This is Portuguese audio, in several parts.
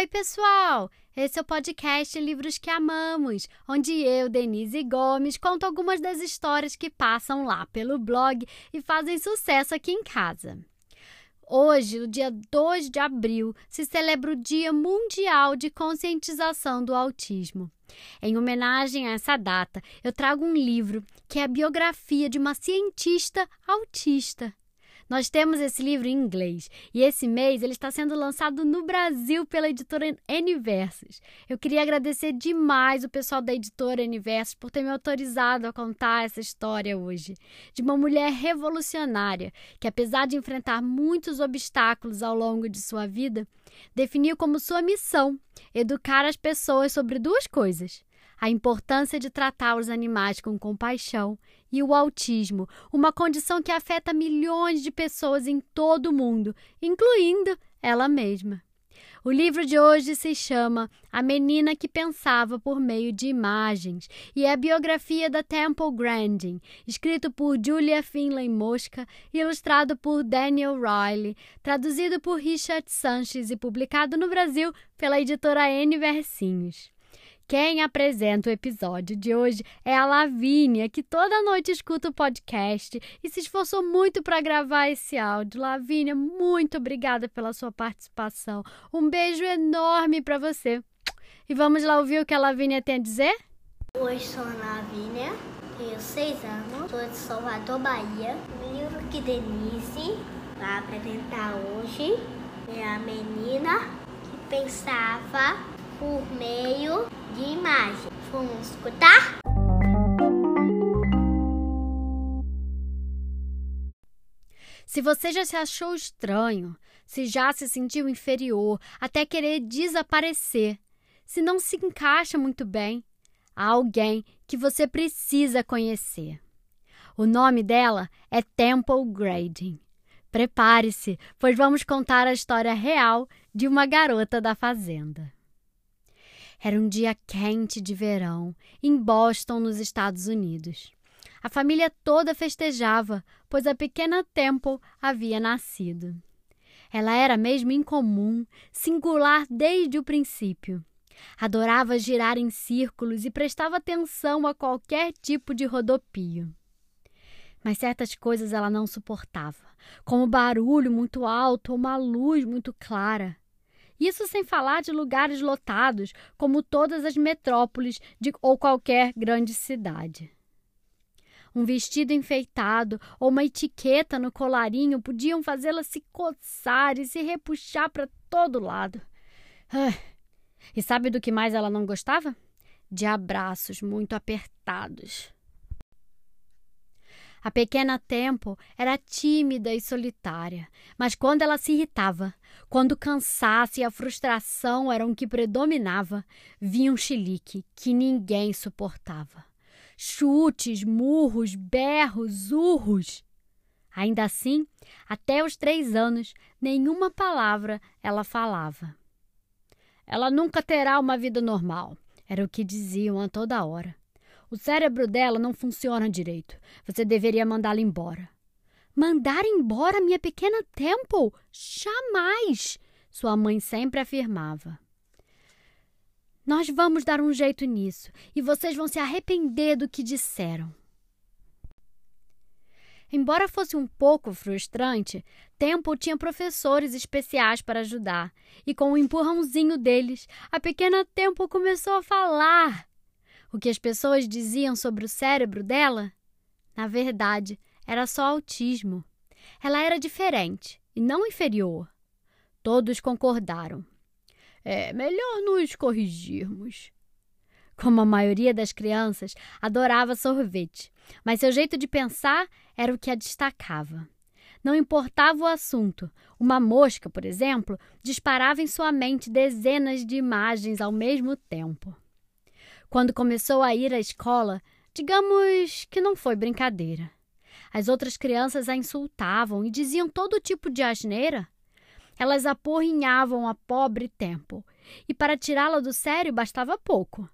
Oi, pessoal! Esse é o podcast Livros que Amamos, onde eu, Denise Gomes, conto algumas das histórias que passam lá pelo blog e fazem sucesso aqui em casa. Hoje, no dia 2 de abril, se celebra o Dia Mundial de Conscientização do Autismo. Em homenagem a essa data, eu trago um livro que é a biografia de uma cientista autista. Nós temos esse livro em inglês e esse mês ele está sendo lançado no Brasil pela editora Universos. Eu queria agradecer demais o pessoal da editora Universos por ter me autorizado a contar essa história hoje. De uma mulher revolucionária que, apesar de enfrentar muitos obstáculos ao longo de sua vida, definiu como sua missão educar as pessoas sobre duas coisas a importância de tratar os animais com compaixão e o autismo, uma condição que afeta milhões de pessoas em todo o mundo, incluindo ela mesma. O livro de hoje se chama A Menina que Pensava por Meio de Imagens e é a biografia da Temple Grandin, escrito por Julia Finlay Mosca, ilustrado por Daniel Riley, traduzido por Richard Sanches e publicado no Brasil pela editora N Versinhos. Quem apresenta o episódio de hoje é a Lavínia, que toda noite escuta o podcast e se esforçou muito para gravar esse áudio. Lavínia, muito obrigada pela sua participação. Um beijo enorme para você. E vamos lá ouvir o que a Lavínia tem a dizer? Oi, sou a Lavínia, tenho seis anos, sou de Salvador, Bahia. O livro que Denise vai apresentar hoje é a menina que pensava por meio de imagem. Vamos escutar? Se você já se achou estranho, se já se sentiu inferior, até querer desaparecer, se não se encaixa muito bem, há alguém que você precisa conhecer. O nome dela é Temple Grading. Prepare-se, pois vamos contar a história real de uma garota da fazenda. Era um dia quente de verão, em Boston, nos Estados Unidos. A família toda festejava, pois a pequena Temple havia nascido. Ela era mesmo incomum, singular desde o princípio. Adorava girar em círculos e prestava atenção a qualquer tipo de rodopio. Mas certas coisas ela não suportava, como barulho muito alto ou uma luz muito clara. Isso sem falar de lugares lotados, como todas as metrópoles de, ou qualquer grande cidade. Um vestido enfeitado ou uma etiqueta no colarinho podiam fazê-la se coçar e se repuxar para todo lado. Ah, e sabe do que mais ela não gostava? De abraços muito apertados. A pequena Temple era tímida e solitária, mas quando ela se irritava, quando o cansaço e a frustração eram o que predominava, vinha um chilique que ninguém suportava. Chutes, murros, berros, urros. Ainda assim, até os três anos, nenhuma palavra ela falava. Ela nunca terá uma vida normal, era o que diziam a toda hora. O cérebro dela não funciona direito. Você deveria mandá-la embora. Mandar embora minha pequena Temple? Jamais! Sua mãe sempre afirmava. Nós vamos dar um jeito nisso e vocês vão se arrepender do que disseram. Embora fosse um pouco frustrante, Temple tinha professores especiais para ajudar, e com o empurrãozinho deles, a pequena Temple começou a falar o que as pessoas diziam sobre o cérebro dela? Na verdade, era só autismo. Ela era diferente e não inferior. Todos concordaram. É melhor nos corrigirmos. Como a maioria das crianças, adorava sorvete, mas seu jeito de pensar era o que a destacava. Não importava o assunto. Uma mosca, por exemplo, disparava em sua mente dezenas de imagens ao mesmo tempo. Quando começou a ir à escola, digamos que não foi brincadeira. As outras crianças a insultavam e diziam todo tipo de asneira. Elas aporrinhavam a pobre Temple, e para tirá-la do sério bastava pouco.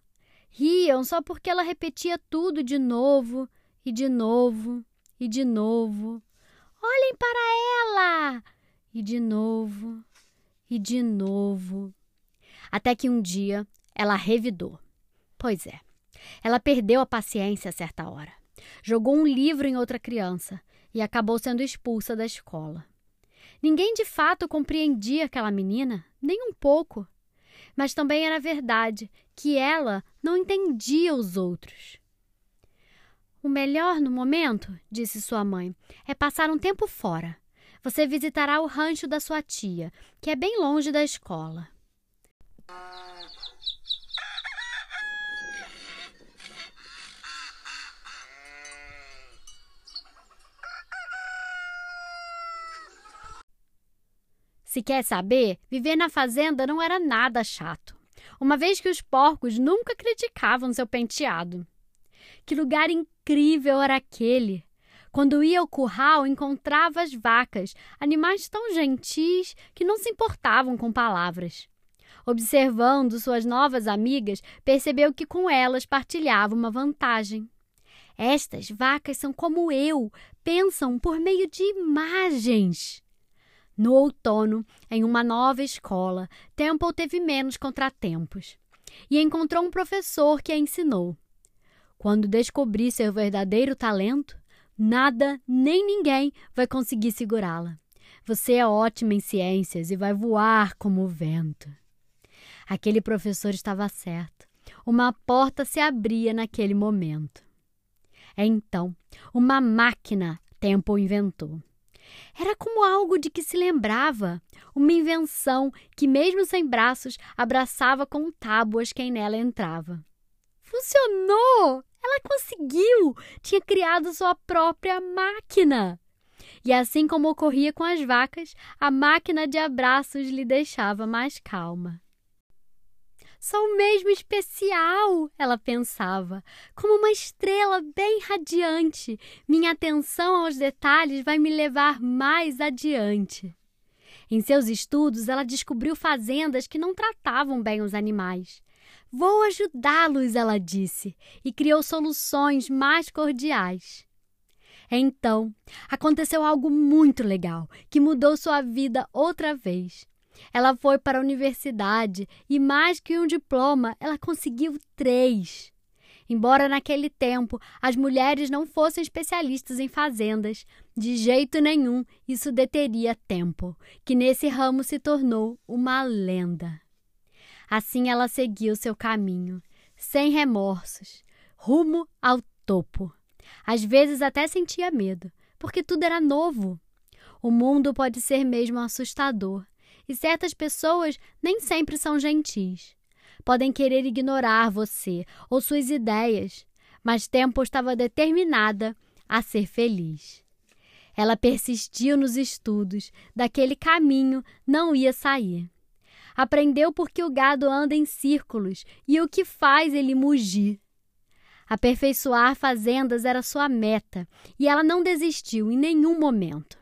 Riam só porque ela repetia tudo de novo e de novo e de novo. Olhem para ela! E de novo e de novo. Até que um dia ela revidou. Pois é, ela perdeu a paciência a certa hora. Jogou um livro em outra criança e acabou sendo expulsa da escola. Ninguém de fato compreendia aquela menina, nem um pouco. Mas também era verdade que ela não entendia os outros. O melhor no momento, disse sua mãe, é passar um tempo fora. Você visitará o rancho da sua tia, que é bem longe da escola. Se quer saber, viver na fazenda não era nada chato, uma vez que os porcos nunca criticavam seu penteado. Que lugar incrível era aquele! Quando ia ao curral, encontrava as vacas, animais tão gentis que não se importavam com palavras. Observando suas novas amigas, percebeu que com elas partilhava uma vantagem. Estas vacas são como eu, pensam por meio de imagens. No outono, em uma nova escola, Temple teve menos contratempos e encontrou um professor que a ensinou. Quando descobrir seu verdadeiro talento, nada nem ninguém vai conseguir segurá-la. Você é ótima em ciências e vai voar como o vento. Aquele professor estava certo. Uma porta se abria naquele momento. Então, uma máquina Temple inventou. Era como algo de que se lembrava, uma invenção que, mesmo sem braços, abraçava com tábuas quem nela entrava. Funcionou! Ela conseguiu! Tinha criado sua própria máquina! E assim como ocorria com as vacas, a máquina de abraços lhe deixava mais calma. Sou mesmo especial, ela pensava, como uma estrela bem radiante. Minha atenção aos detalhes vai me levar mais adiante. Em seus estudos, ela descobriu fazendas que não tratavam bem os animais. Vou ajudá-los, ela disse, e criou soluções mais cordiais. Então, aconteceu algo muito legal que mudou sua vida outra vez. Ela foi para a universidade e, mais que um diploma, ela conseguiu três. Embora naquele tempo as mulheres não fossem especialistas em fazendas, de jeito nenhum isso deteria tempo, que nesse ramo se tornou uma lenda. Assim ela seguiu seu caminho, sem remorsos, rumo ao topo. Às vezes até sentia medo, porque tudo era novo. O mundo pode ser mesmo assustador, e certas pessoas nem sempre são gentis. Podem querer ignorar você ou suas ideias, mas Tempo estava determinada a ser feliz. Ela persistiu nos estudos, daquele caminho não ia sair. Aprendeu porque o gado anda em círculos e o que faz ele mugir. Aperfeiçoar fazendas era sua meta e ela não desistiu em nenhum momento.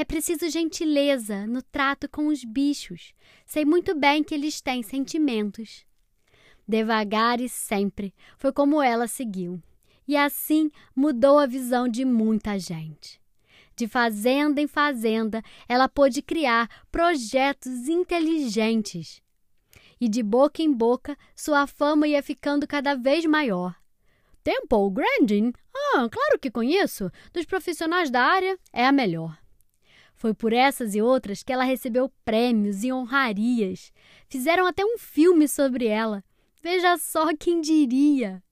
É preciso gentileza no trato com os bichos. Sei muito bem que eles têm sentimentos. Devagar e sempre foi como ela seguiu. E assim mudou a visão de muita gente. De fazenda em fazenda, ela pôde criar projetos inteligentes. E de boca em boca, sua fama ia ficando cada vez maior. Temple Grandin? Ah, claro que conheço. Dos profissionais da área, é a melhor. Foi por essas e outras que ela recebeu prêmios e honrarias. Fizeram até um filme sobre ela. Veja só quem diria!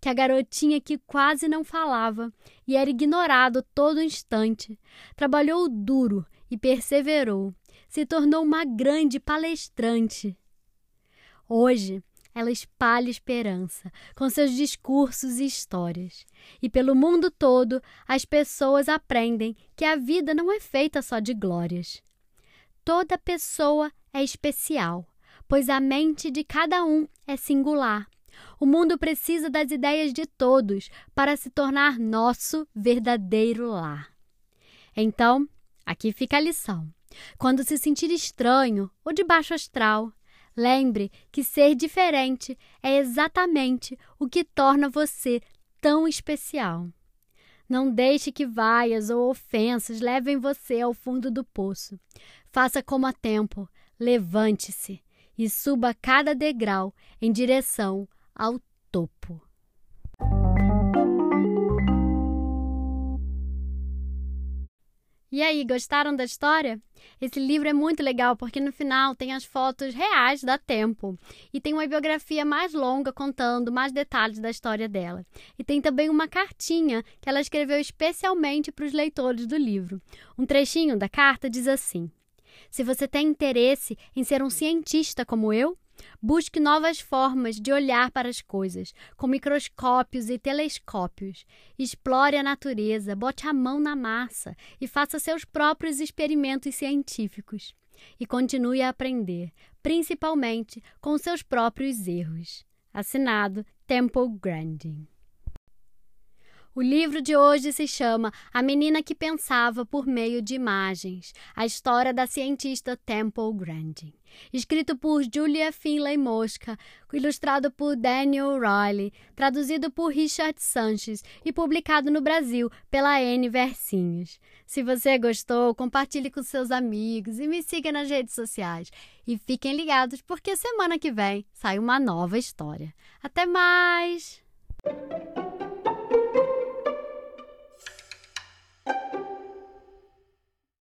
Que a garotinha que quase não falava e era ignorado todo instante, trabalhou duro e perseverou, se tornou uma grande palestrante. Hoje, ela espalha esperança com seus discursos e histórias. E pelo mundo todo, as pessoas aprendem que a vida não é feita só de glórias. Toda pessoa é especial, pois a mente de cada um é singular. O mundo precisa das ideias de todos para se tornar nosso verdadeiro lar. Então, aqui fica a lição. Quando se sentir estranho ou de baixo astral, Lembre que ser diferente é exatamente o que torna você tão especial. Não deixe que vaias ou ofensas levem você ao fundo do poço. Faça como a tempo, levante-se e suba cada degrau em direção ao topo. E aí, gostaram da história? Esse livro é muito legal porque no final tem as fotos reais da Temple e tem uma biografia mais longa contando mais detalhes da história dela. E tem também uma cartinha que ela escreveu especialmente para os leitores do livro. Um trechinho da carta diz assim: Se você tem interesse em ser um cientista como eu, Busque novas formas de olhar para as coisas, com microscópios e telescópios. Explore a natureza, bote a mão na massa e faça seus próprios experimentos científicos. E continue a aprender, principalmente com seus próprios erros. Assinado Temple Grandin. O livro de hoje se chama A Menina que Pensava por Meio de Imagens, a história da cientista Temple Grandin. Escrito por Julia Finlay Mosca, ilustrado por Daniel Riley, traduzido por Richard Sanches e publicado no Brasil pela N Versinhos. Se você gostou, compartilhe com seus amigos e me siga nas redes sociais. E fiquem ligados porque semana que vem sai uma nova história. Até mais!